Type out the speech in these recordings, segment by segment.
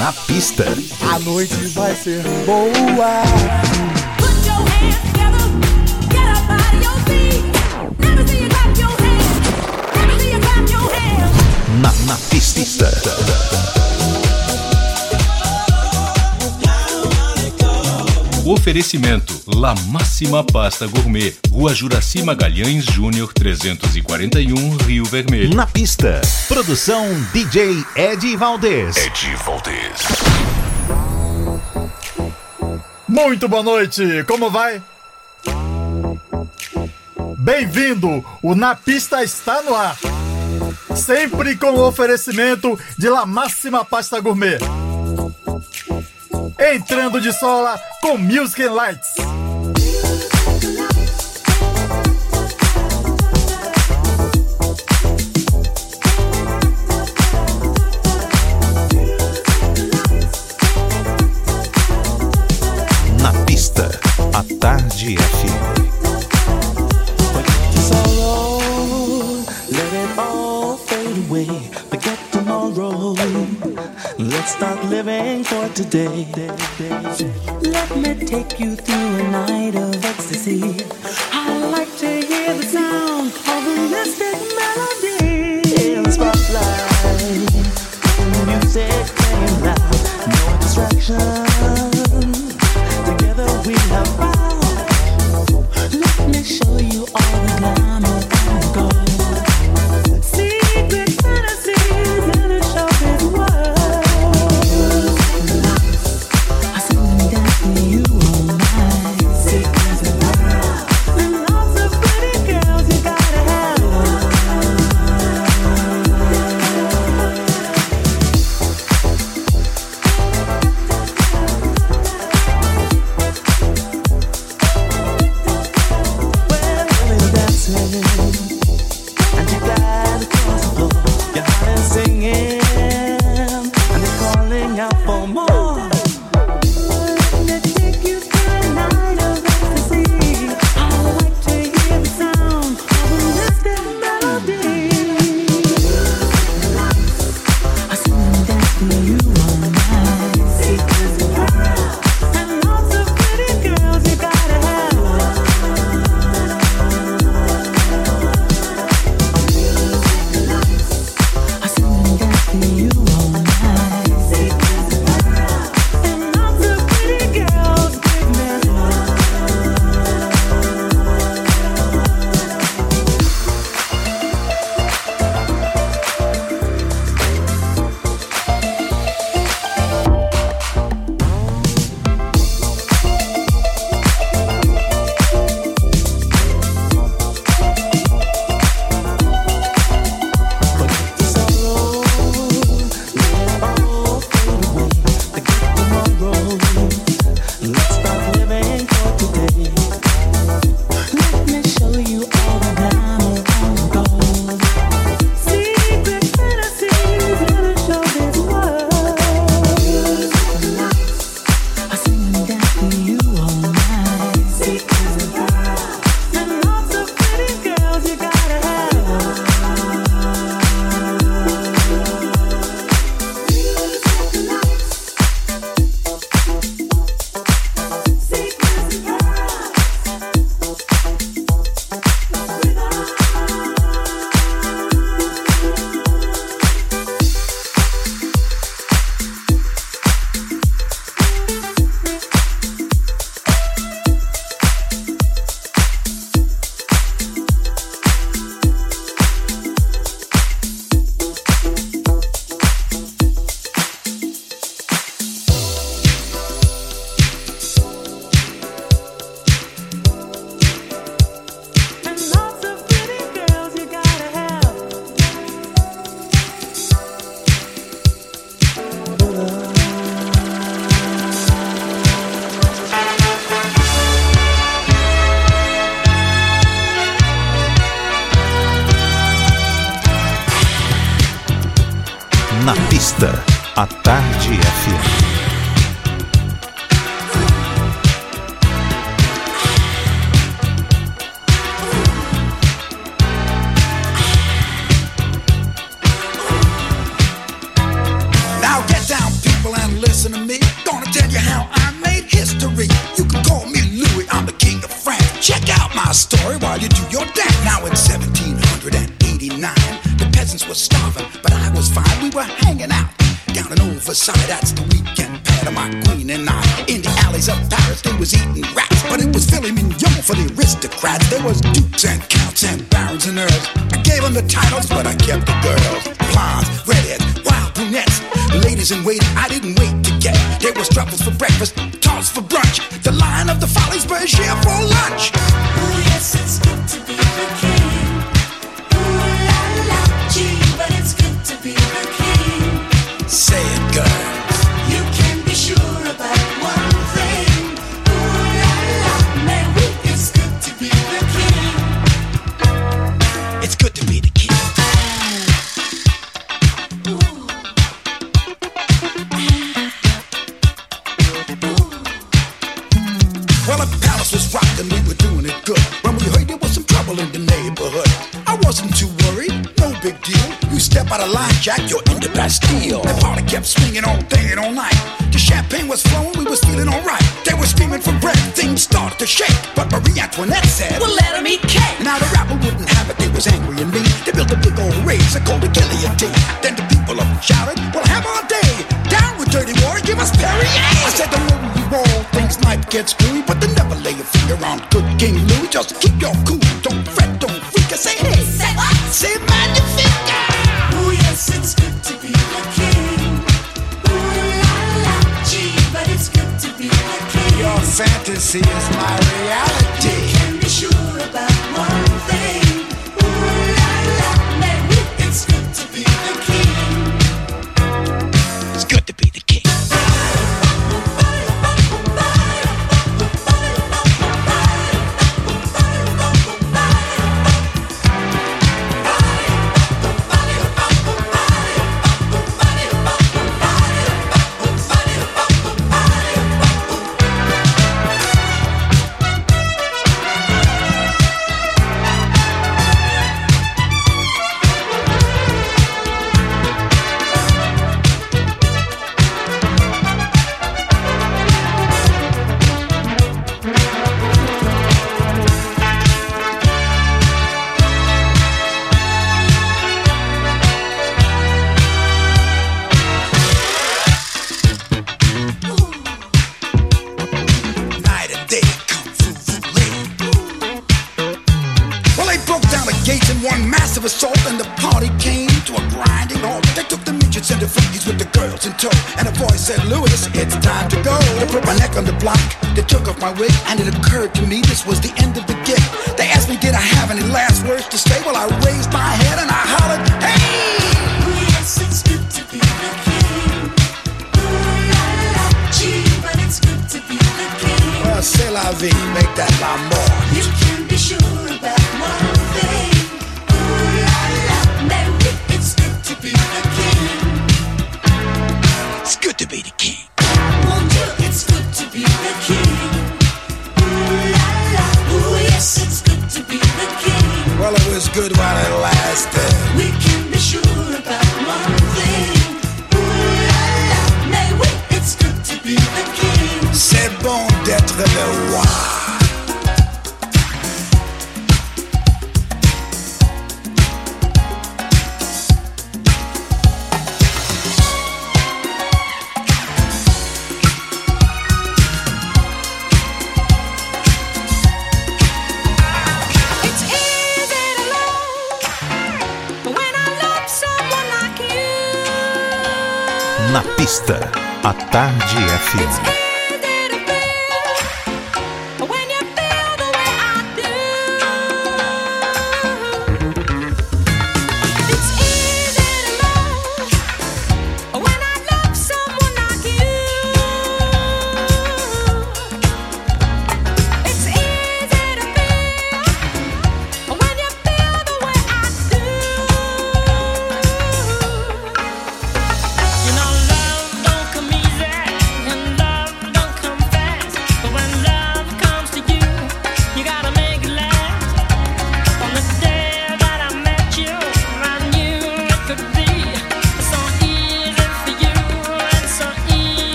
Na pista. A noite vai ser boa. Oferecimento La Máxima Pasta Gourmet, Rua Juraci Magalhães Júnior 341, Rio Vermelho. Na pista. Produção DJ Ed Valdez. Ed Valdez. Muito boa noite, como vai? Bem-vindo, o Na Pista está no ar. Sempre com o oferecimento de La Máxima Pasta Gourmet. Entrando de sola com Music and Lights. Na pista. A Tarde FM. sorrow, let it all fade away. Forget tomorrow. Let's start living for today. Let me take you through a night of ecstasy. I like to hear the sound of a mystic melody. In the spotlight, music playing loud, no distraction.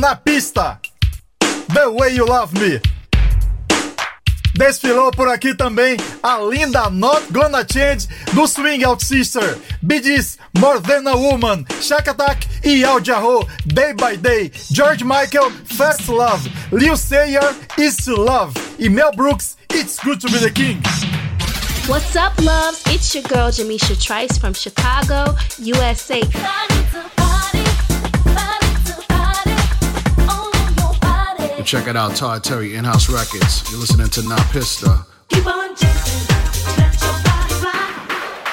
Na Pista. The Way You Love Me. Desfilou por aqui também a linda Not Gonna Change do Swing Out Sister, Gees, More Than a Woman, Shack Attack e Al Jarreau, Day by Day, George Michael, Fast Love, Lil Sayer, Is to Love e Mel Brooks, It's Good to Be the King. What's up, loves? It's your girl Jamisha Trice from Chicago, USA. Check it out, Todd Terry, In House Records. You're listening to Na Pista.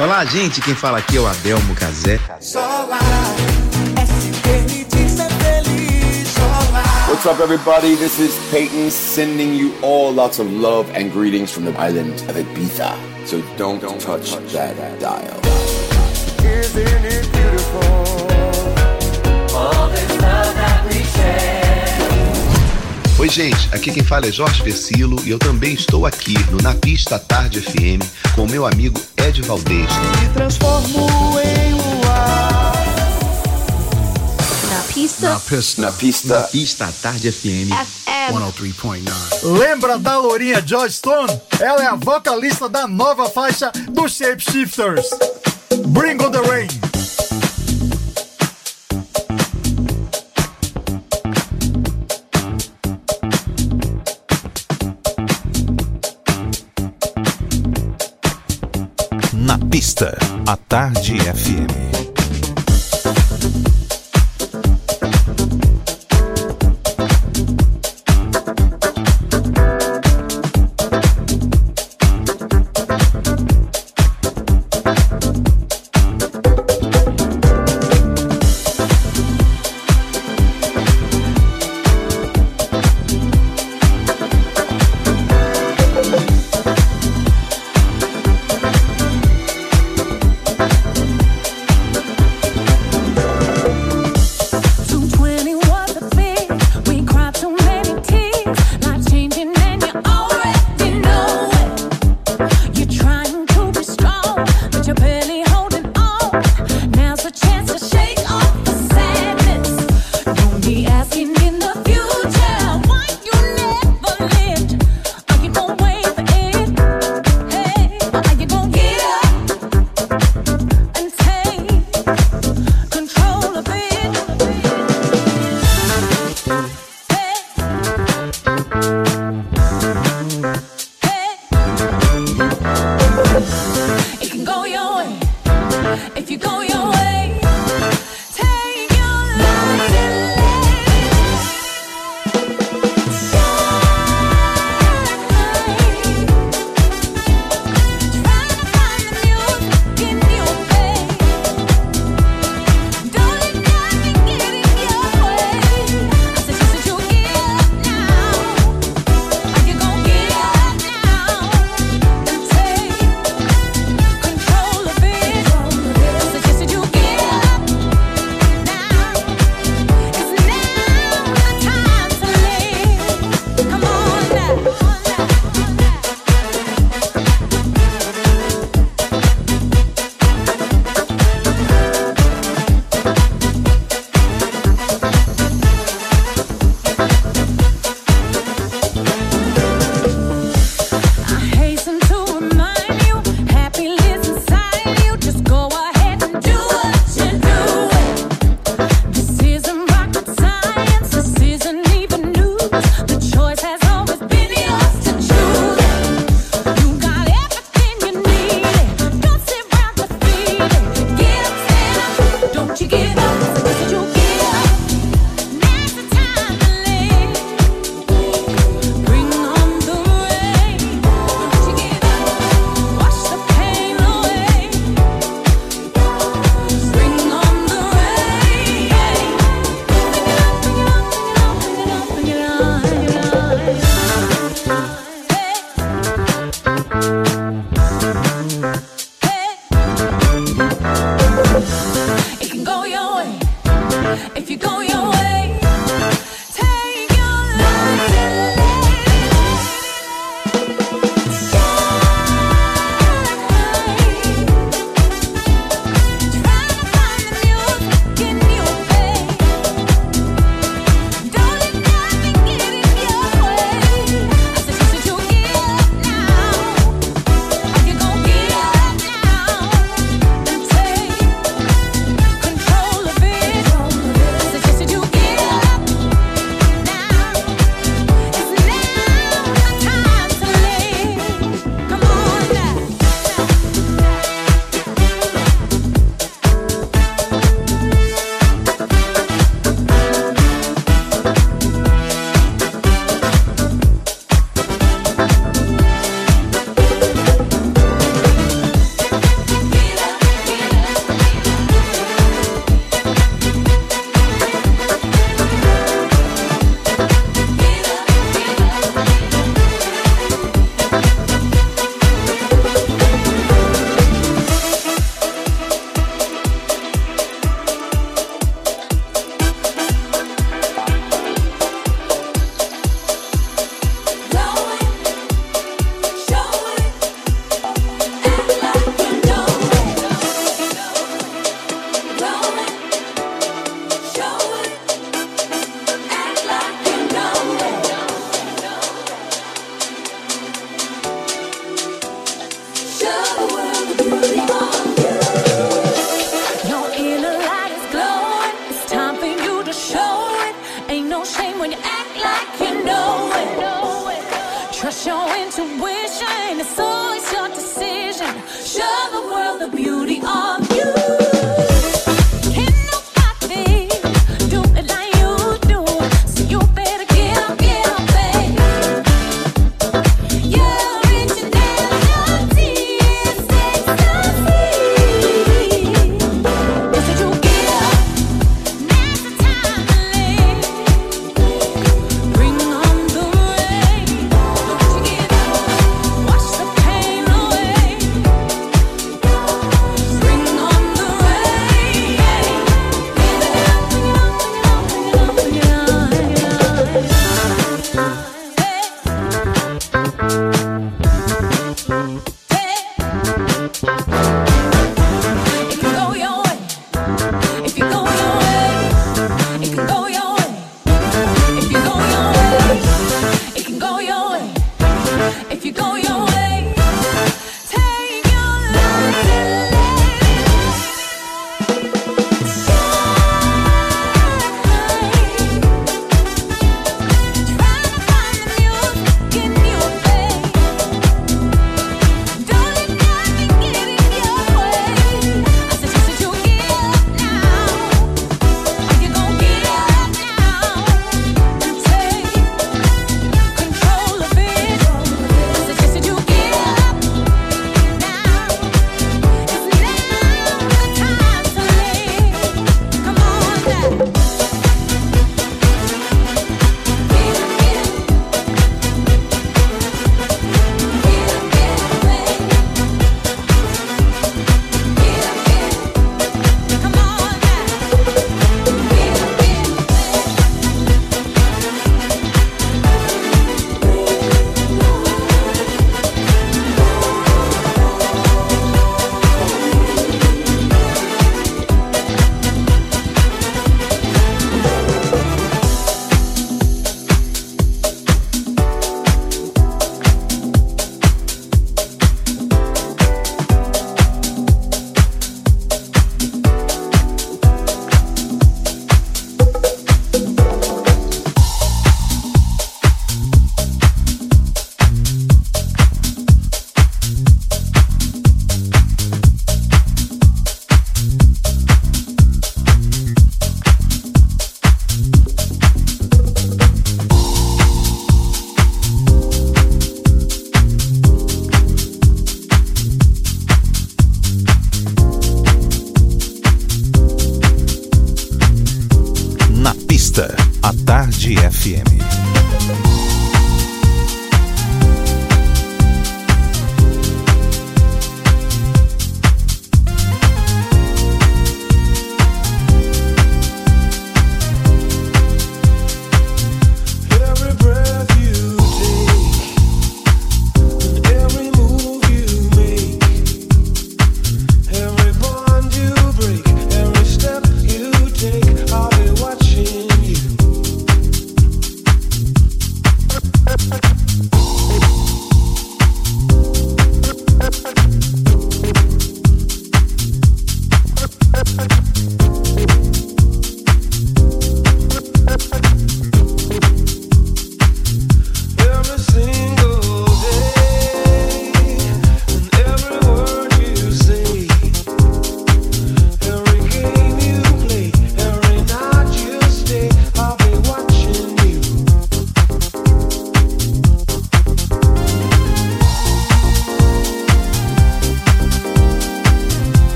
Olá, gente. Quem fala aqui é o Adelmo Cazé. What's up, everybody? This is Peyton sending you all lots of love and greetings from the island of Ibiza. So don't, don't touch, touch that, that dial. Isn't it beautiful? All this love that we share. Oi, gente, aqui quem fala é Jorge Versilo e eu também estou aqui no Na Pista Tarde FM com meu amigo Ed Valdez. Me transformo em luar. Na pista. Na pista. Na pista. Na pista Tarde FM. FM. 103.9. Lembra da Lourinha Joy Stone? Ela é a vocalista da nova faixa do Shapeshifters. Bring on the Rain. A Tarde FM.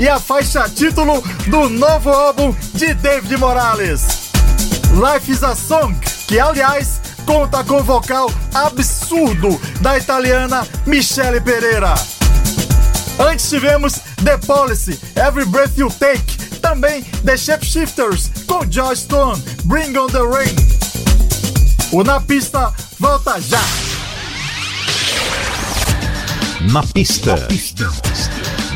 E a faixa título do novo álbum de David Morales. Life is a Song, que aliás conta com o vocal absurdo da italiana Michele Pereira. Antes tivemos The Policy, Every Breath You Take, também The Shapeshifters com Joy Stone, Bring on the Rain. O Na Pista volta já! Na pista. Na pista.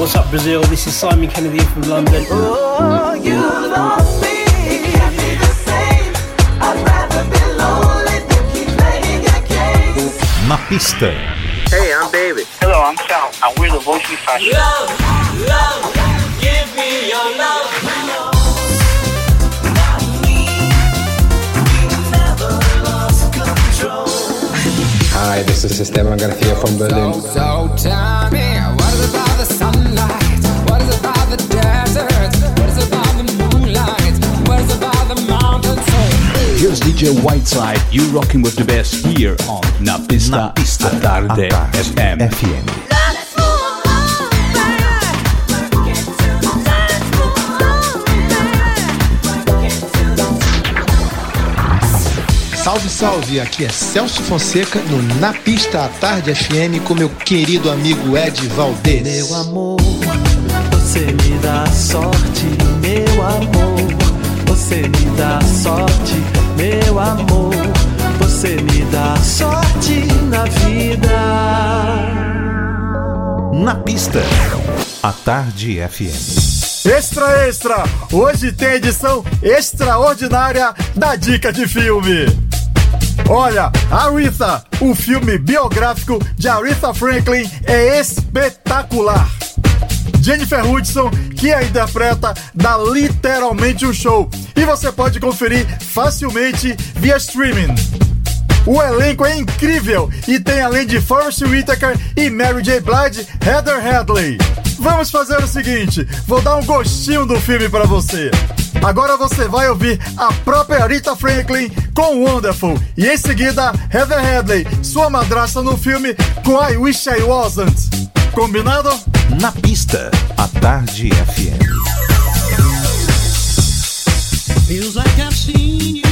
What's up, Brazil? This is Simon Kennedy from London. Oh, you love me. Na pista. Hey, I'm David. Hello, I'm Sal, and we're the Voice We Fashion. Love, love, give me your love. Hi, this is Esteban Garcia from Berlin. So, so tell me, what is about the sunlight? What is about the desert? What is about the moonlight? What is about the mountains? Here's DJ Whiteside, you rocking with the best here on Napista, Na Pista, a Tarde, Tarde FM. FM. Salve, salve! Aqui é Celso Fonseca no Na Pista à Tarde FM com meu querido amigo Ed Valdez. Meu amor, você me dá sorte, meu amor. Você me dá sorte, meu amor. Você me dá sorte na vida. Na pista, a Tarde FM. Extra, extra! Hoje tem edição extraordinária da Dica de Filme. Olha, Aretha, o filme biográfico de Aretha Franklin é espetacular. Jennifer Hudson, que a interpreta, dá literalmente um show e você pode conferir facilmente via streaming. O elenco é incrível e tem além de Forrest Whitaker e Mary J. Blige, Heather Hadley. Vamos fazer o seguinte, vou dar um gostinho do filme para você. Agora você vai ouvir a própria Rita Franklin com Wonderful e em seguida Heather Hadley, sua madrasta no filme com I Wish I Wasn't. Combinado? Na pista, a Tarde FM. Feels like I've seen you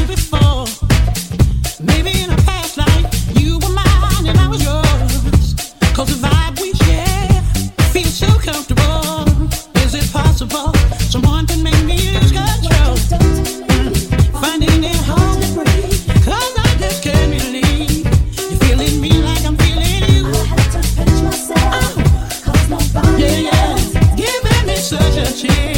Giving me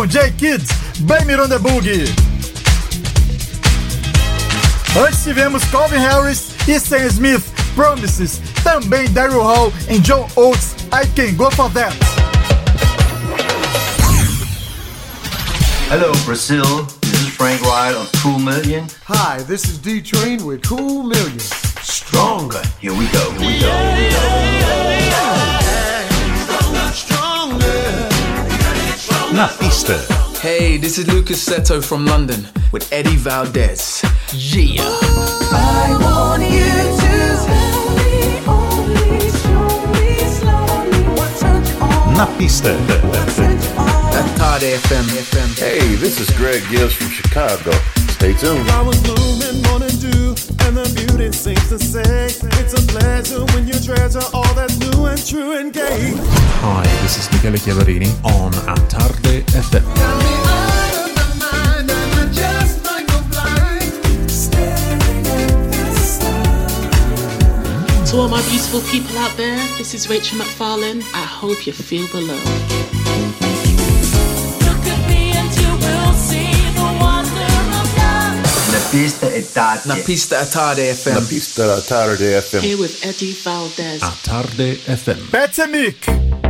Com J Kids, bem Miranda Boogie. Antes tivemos Calvin Harris e Sam Smith, Promises, também Daryl Hall e John Oates, I Can Go For That. Hello Brazil, this is Frank Wright on Cool Million. Hi, this is D Train with Cool Million. Stronger. Here we go, here we go. Here we go. Na pista. Hey, this is Lucas Seto from London with Eddie Valdez. Yeah. I want you to Na pista. Todd FM. Hey, this is Greg Gibbs from Chicago. Stay tuned. I was blooming, morning dew, and the beauty seems to say it's a pleasure when you treasure all that's new and true and gay. Hi, this is Michele Chiavarini on Atarde FM. To all my beautiful people out there, this is Rachel McFarlane. I hope you feel the love. pista e tarde. Na pista tarde FM. Na pista tarde FM. Here with Eddie Valdez. A tarde FM. Better Mick.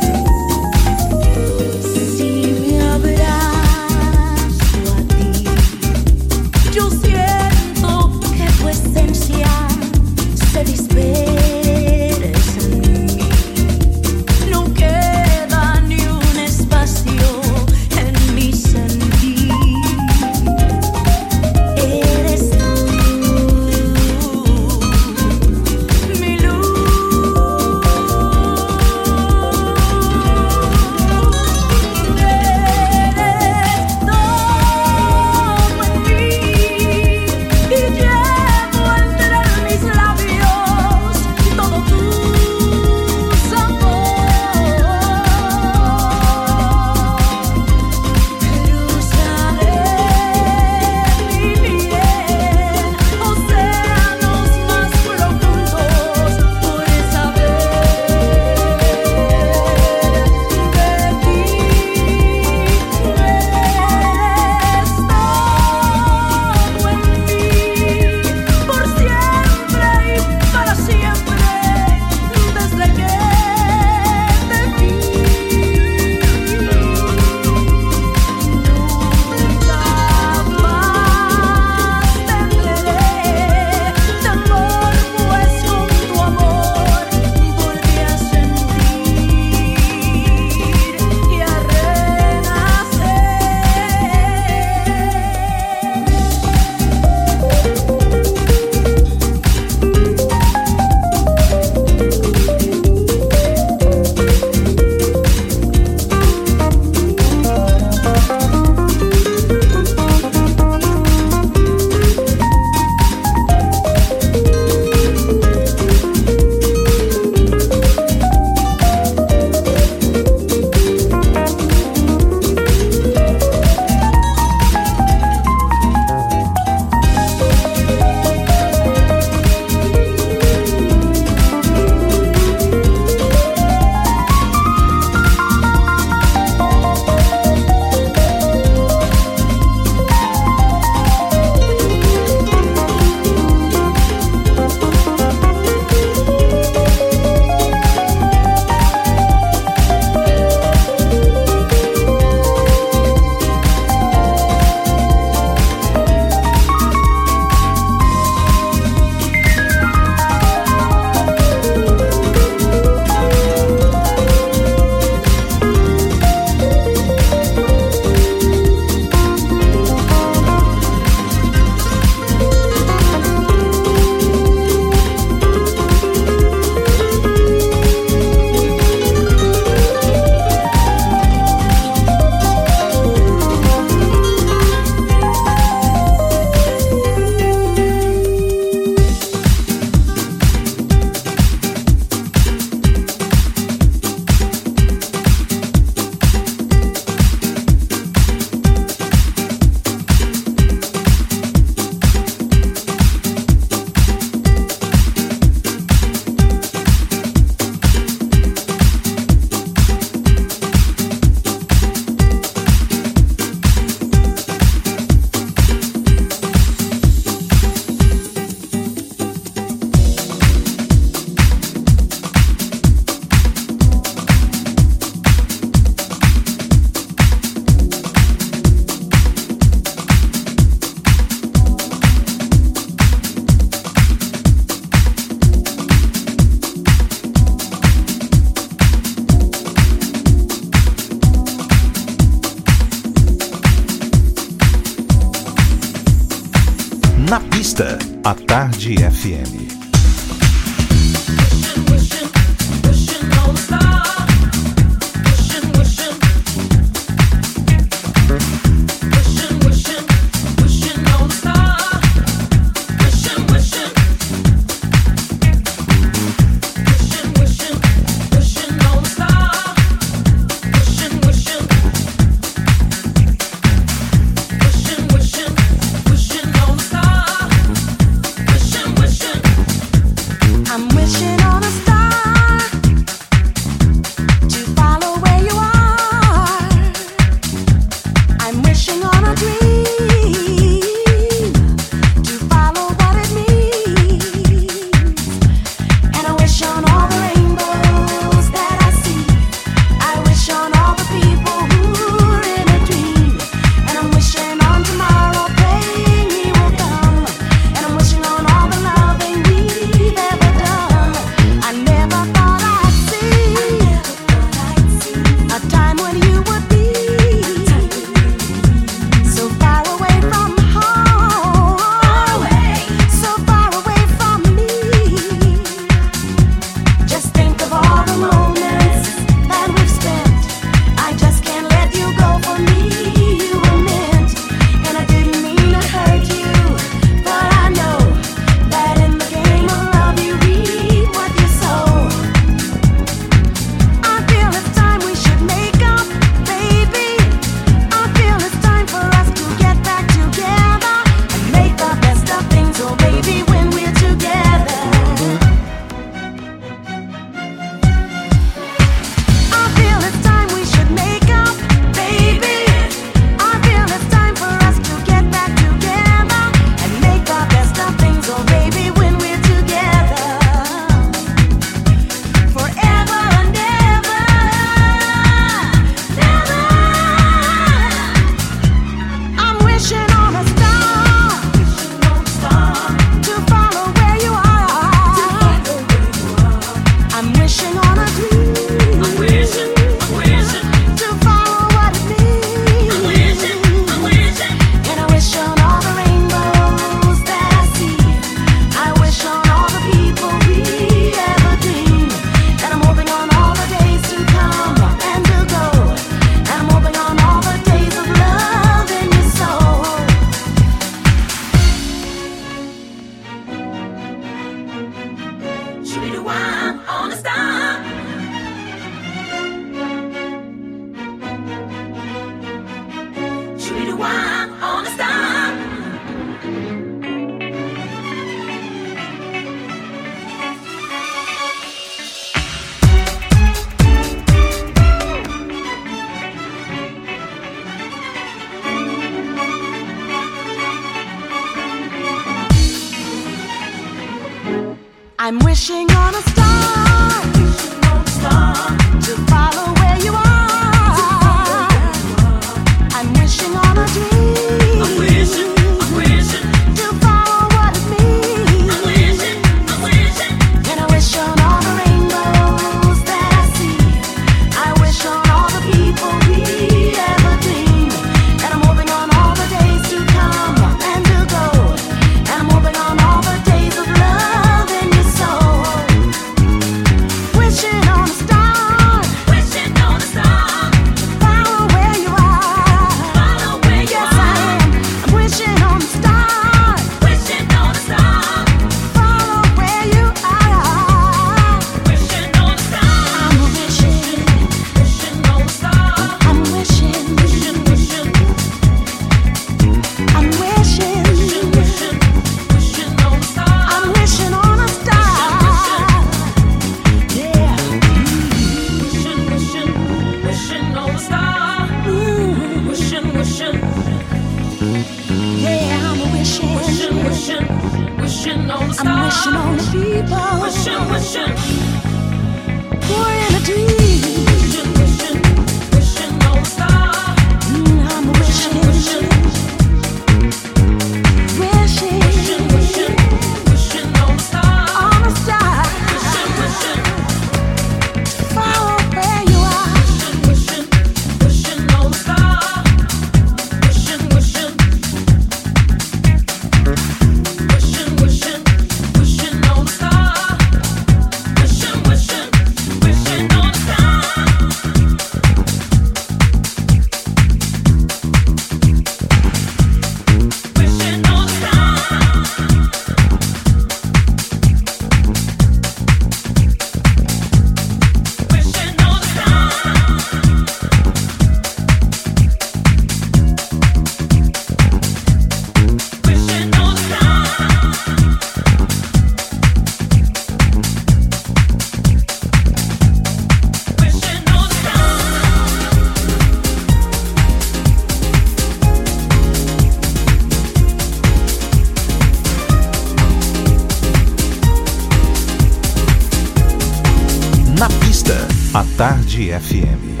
Tarde FM.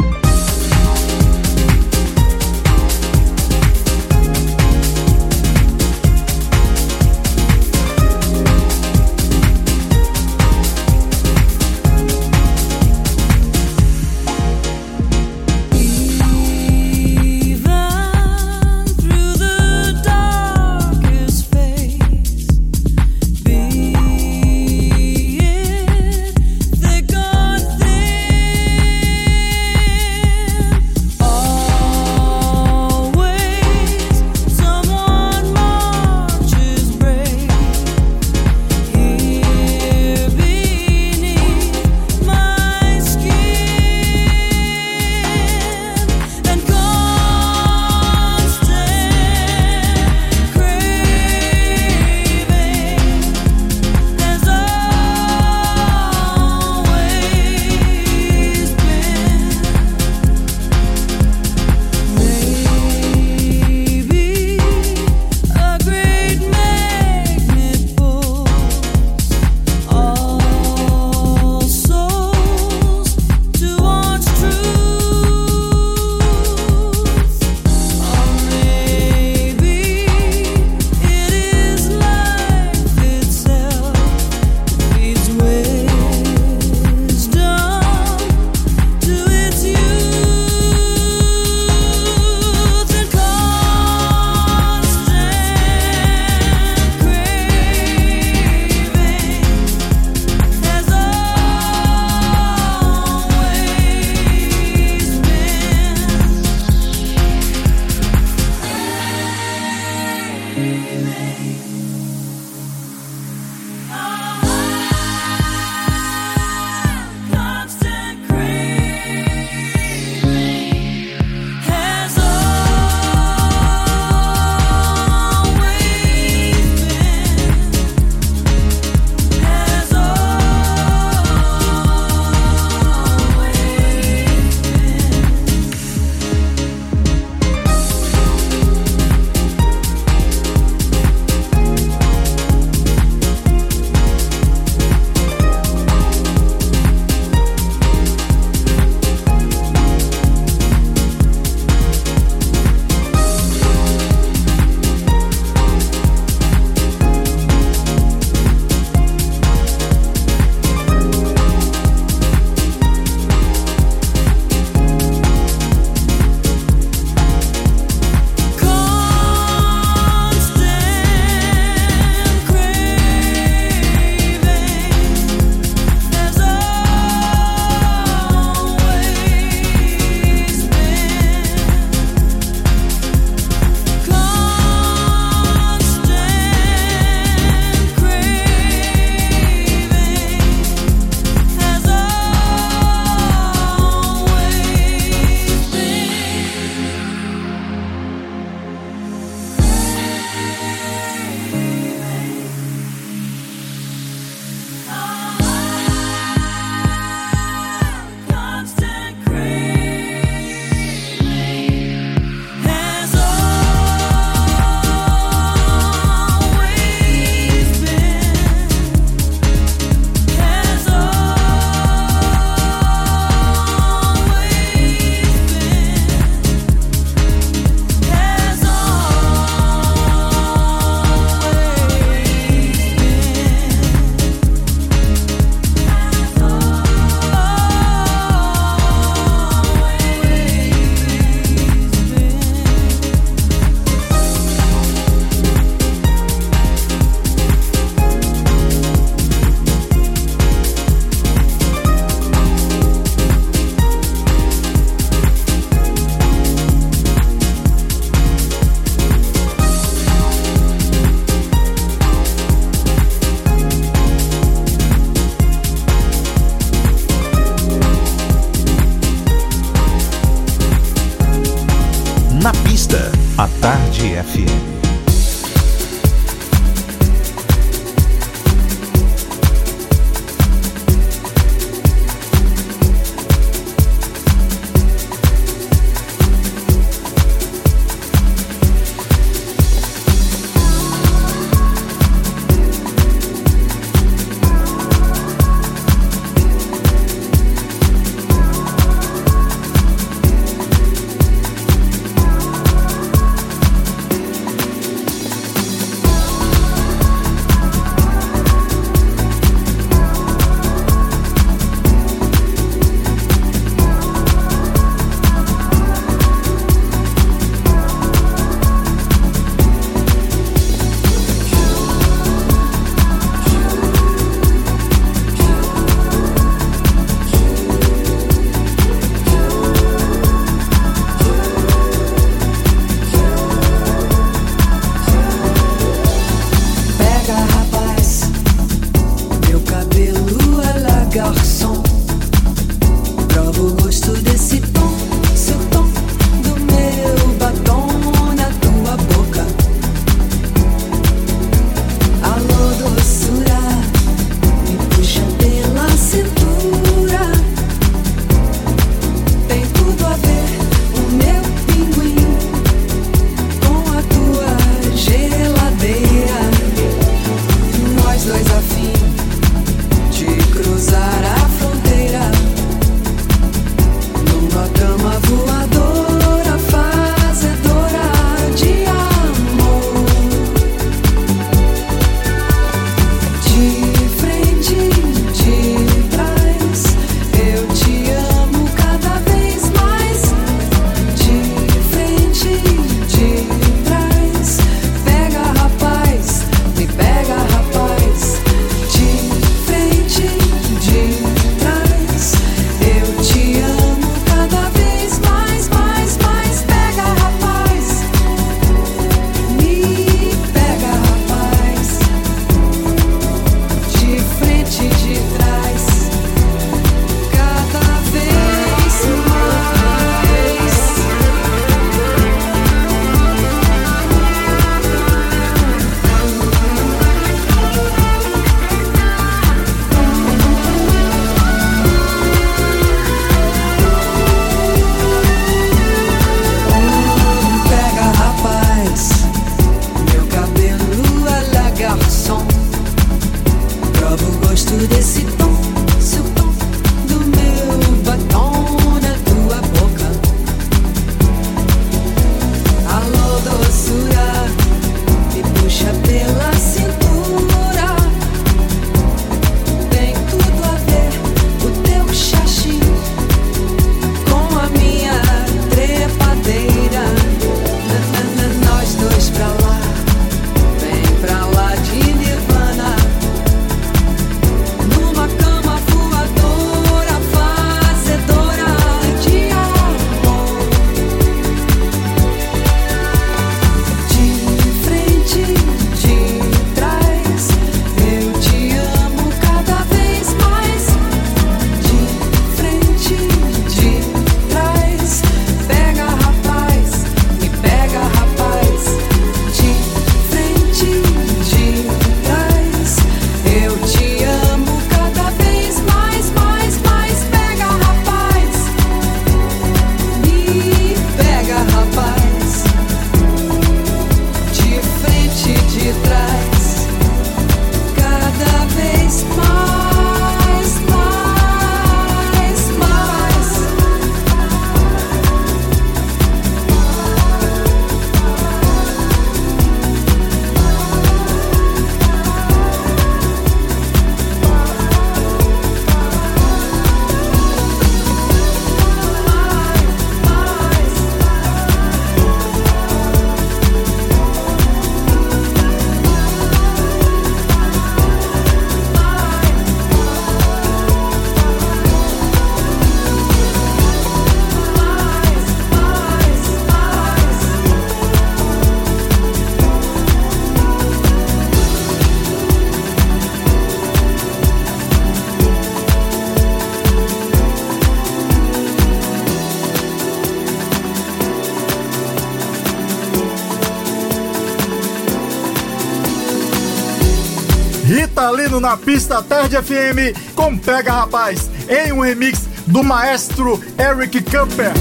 Na pista Tarde FM com Pega Rapaz, em um remix do maestro Eric Camper.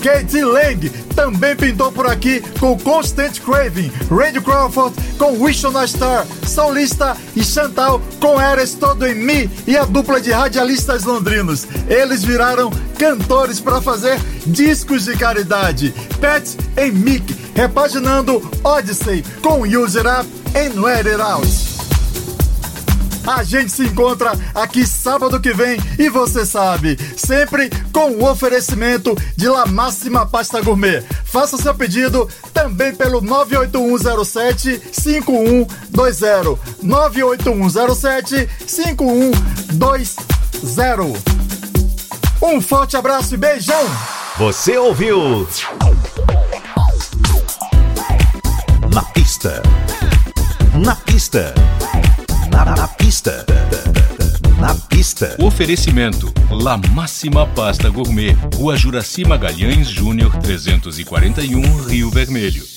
Katie Lang também pintou por aqui com Constant Craving, Randy Crawford com Wish on a Star, Solista e Chantal com Eres Todo em Mi e a dupla de radialistas londrinos. Eles viraram cantores para fazer discos de caridade. Pat e Mick repaginando Odyssey com Use It Up and Let It Out. A gente se encontra aqui sábado que vem e você sabe, sempre com o oferecimento de La Máxima Pasta Gourmet. Faça seu pedido também pelo 98107 5120. 98107 5120. Um forte abraço e beijão! Você ouviu? Na pista. Na pista. Oferecimento: La Máxima Pasta Gourmet, Rua Juraci Magalhães Júnior 341, Rio Vermelho.